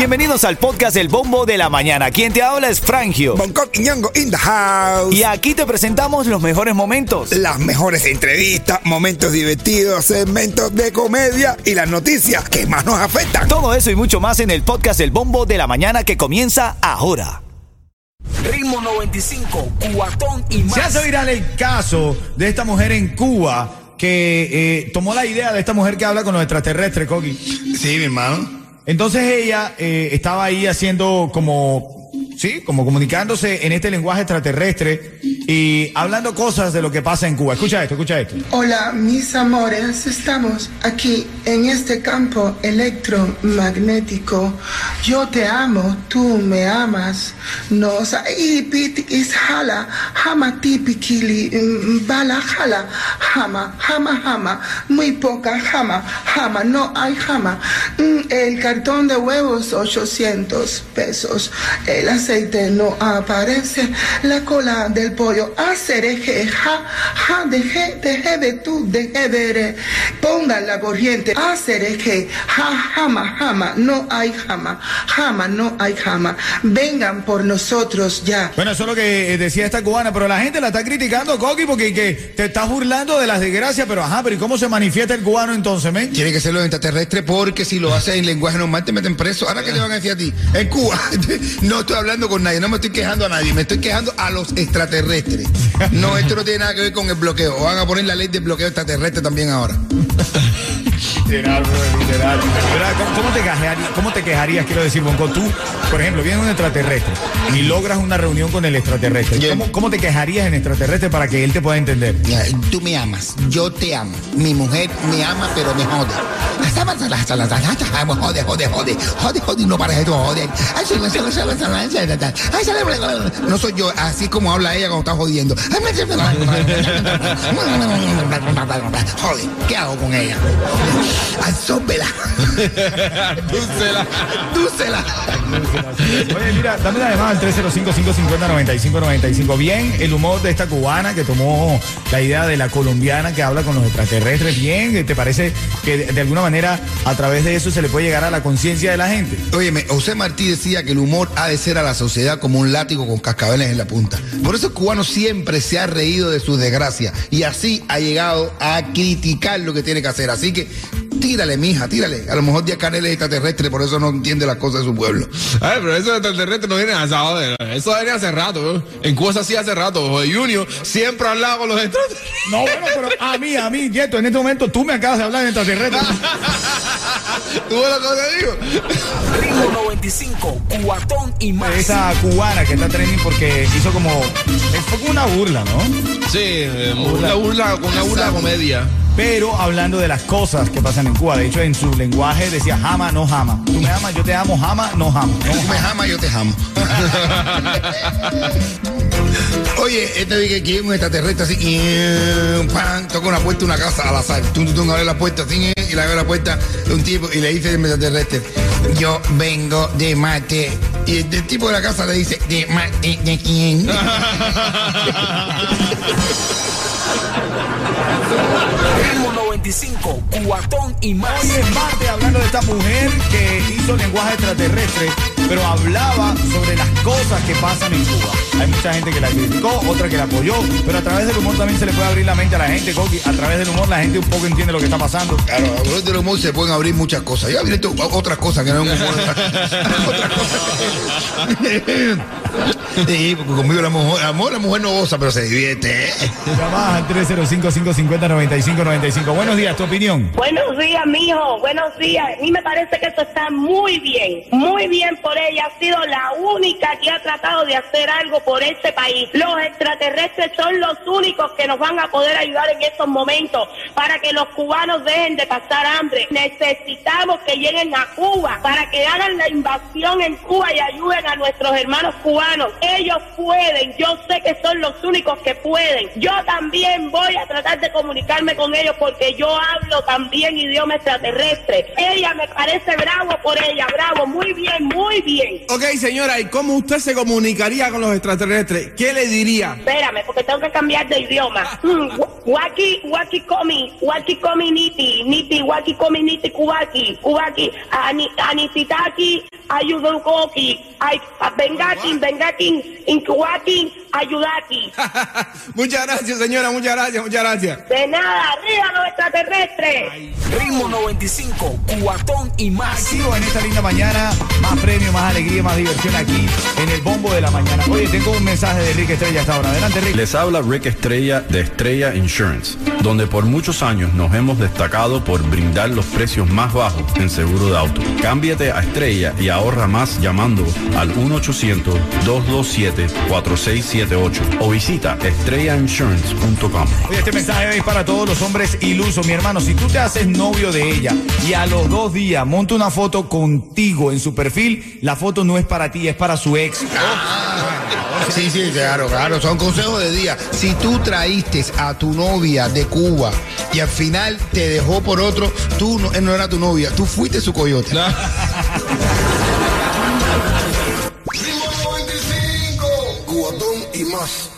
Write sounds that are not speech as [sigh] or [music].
Bienvenidos al podcast El Bombo de la Mañana. Quien te habla es Frangio. Bangkok y Ñongo in the house. Y aquí te presentamos los mejores momentos. Las mejores entrevistas, momentos divertidos, segmentos de comedia y las noticias que más nos afectan. Todo eso y mucho más en el podcast El Bombo de la Mañana que comienza ahora. Ritmo 95, cuatón y más. Se hace viral el caso de esta mujer en Cuba que eh, tomó la idea de esta mujer que habla con los extraterrestres, Coqui. Sí, mi hermano. Entonces ella eh, estaba ahí haciendo como, sí, como comunicándose en este lenguaje extraterrestre y hablando cosas de lo que pasa en Cuba. Escucha esto, escucha esto. Hola, mis amores, estamos aquí en este campo electromagnético. Yo te amo, tú me amas. Nos pit is hala, hama tipikili, mm, bala hala, hama, hama, hama, muy poca hama, hama, no hay hama. Mm, El cartón de huevos, 800 pesos. No aparece. La cola del pollo, acereje, ja, ja, deje, deje de tú, deje de Pongan la corriente, acereje, ja, jama, jama, no hay jama, jama, no hay jama. Vengan por nosotros ya. Bueno, eso es lo que eh, decía esta cubana, pero la gente la está criticando, Coqui, porque que te estás burlando de las desgracias, pero ajá, pero ¿y cómo se manifiesta el cubano entonces, men? Tiene que ser los extraterrestres porque si lo haces en lenguaje normal te meten preso. Ahora que le van a decir a ti, en Cuba [laughs] no estoy hablando con nadie, no me estoy quejando a nadie, me estoy quejando a los extraterrestres. No, esto no tiene nada que ver con el bloqueo. Van a poner la ley de bloqueo extraterrestre también ahora. ¿Cómo, te quejarías, ¿Cómo te quejarías, quiero decir, Bonco? Tú, por ejemplo, vienes un extraterrestre y logras una reunión con el extraterrestre. ¿Cómo, cómo te quejarías en extraterrestre para que él te pueda entender? Ya, Tú me amas, yo te amo. Mi mujer me ama, pero me jode. Jode, jode, jode. Jode, jode, no para esto, jode. No soy yo, así como habla ella cuando está jodiendo. Jode, ¿qué hago con ella? Absórbela. [laughs] Dúcela. Dúcela. Oye, mira, dame además al 305-550-9595. Bien, el humor de esta cubana que tomó la idea de la colombiana que habla con los extraterrestres. Bien, ¿te parece que de, de alguna manera a través de eso se le puede llegar a la conciencia de la gente? Óyeme, José Martí decía que el humor ha de ser a la sociedad como un látigo con cascabeles en la punta. Por eso el cubano siempre se ha reído de sus desgracias y así ha llegado a criticar lo que tiene que hacer. Así que tírale, mija, tírale. A lo mejor Díaz Canel es extraterrestre, por eso no entiende las cosas de su pueblo. Ay, pero eso de extraterrestre no viene a joder. Eso viene hace rato. ¿eh? En se hacía hace rato. José Junior siempre hablaba con los extraterrestres. No, bueno, pero a mí, a mí, Yeto, en este momento tú me acabas de hablar de extraterrestres. [laughs] ¿Tú ves lo que te digo? Ritmo 95, cuatón y más. Esa cubana que está trending porque hizo como. Fue como una burla, ¿no? Sí, eh, una burla, con una burla comedia. Pero hablando de las cosas que pasan en Cuba. De hecho, en su lenguaje decía jama, no jama. Tú me amas, yo te amo, jama, no jama. No Tú me amas, yo te amo. [laughs] Oye, este dije que un extraterrestre así, y, eh, pan, toca una puerta una casa al azar. Tú, tú, tú, abre la puerta así, y le abre la puerta de un tipo y le dice al extraterrestre, yo vengo de mate. Y el, el tipo de la casa le dice, ¿de mate de quién? [laughs] Ritmo 95, cuatón y más. Hoy es hablando de esta mujer que hizo lenguaje extraterrestre, pero hablaba sobre las cosas que pasan en Cuba. Hay mucha gente que la criticó, otra que la apoyó, pero a través del humor también se le puede abrir la mente a la gente, Coqui. A través del humor la gente un poco entiende lo que está pasando. Claro, a través del humor se pueden abrir muchas cosas. Ya viene otras cosas que no es un humor. [laughs] otras cosas. [laughs] sí, porque conmigo la mujer, amor, la mujer no goza, pero se divierte. ¿eh? Llamás al 305-550-9595. Buenos días, tu opinión. Buenos días, mijo. Buenos días. A mí me parece que esto está muy bien. Muy bien por ella. Ha sido la única que ha tratado de hacer algo por este país. Los extraterrestres son los únicos que nos van a poder ayudar en estos momentos para que los cubanos dejen de pasar hambre. Necesitamos que lleguen a Cuba para que hagan la invasión en Cuba y ayuden a nuestros hermanos cubanos. Ellos pueden. Yo sé que son los únicos que pueden. Yo también voy a tratar de comunicarme con ellos porque yo hablo también idioma extraterrestre. Ella me parece bravo por ella, bravo, muy bien, muy bien. Ok, señora, ¿y cómo usted se comunicaría con los extraterrestres? ¿Qué le diría? Espérame, porque tengo que cambiar de idioma. [laughs] Waki, waki komi, waki komi niti, niti, waki komi niti kubaki, kubaki, ani, anisitaki, ayudokoki, ay, bengakin, bengakin, inkuwakin, ayudaki. [laughs] muchas gracias, señora, muchas gracias, muchas gracias. De nada, arriba los extraterrestres. Ritmo 95, cuatón y más. Activo en esta linda mañana, más premio, más alegría, más diversión aquí en el bombo de la mañana. Oye, tengo un mensaje de Rick Estrella hasta ahora. Adelante, Rick. Les habla Rick Estrella de Estrella Insurance, donde por muchos años nos hemos destacado por brindar los precios más bajos en seguro de auto. Cámbiate a Estrella y ahorra más llamando al 1-800-227-4678 o visita estrellainsurance.com. Oye, este mensaje es para todos los hombres ilusos, mi hermano. Si tú te haces novio de ella y a los dos días monta una foto contigo en su perfil, la foto no es para ti, es para su ex. [laughs] Sí, sí, claro, claro. Son consejos de día. Si tú traíste a tu novia de Cuba y al final te dejó por otro, tú no, él no era tu novia, tú fuiste su coyote. No. [laughs] Ritmo 95, cubatón y más.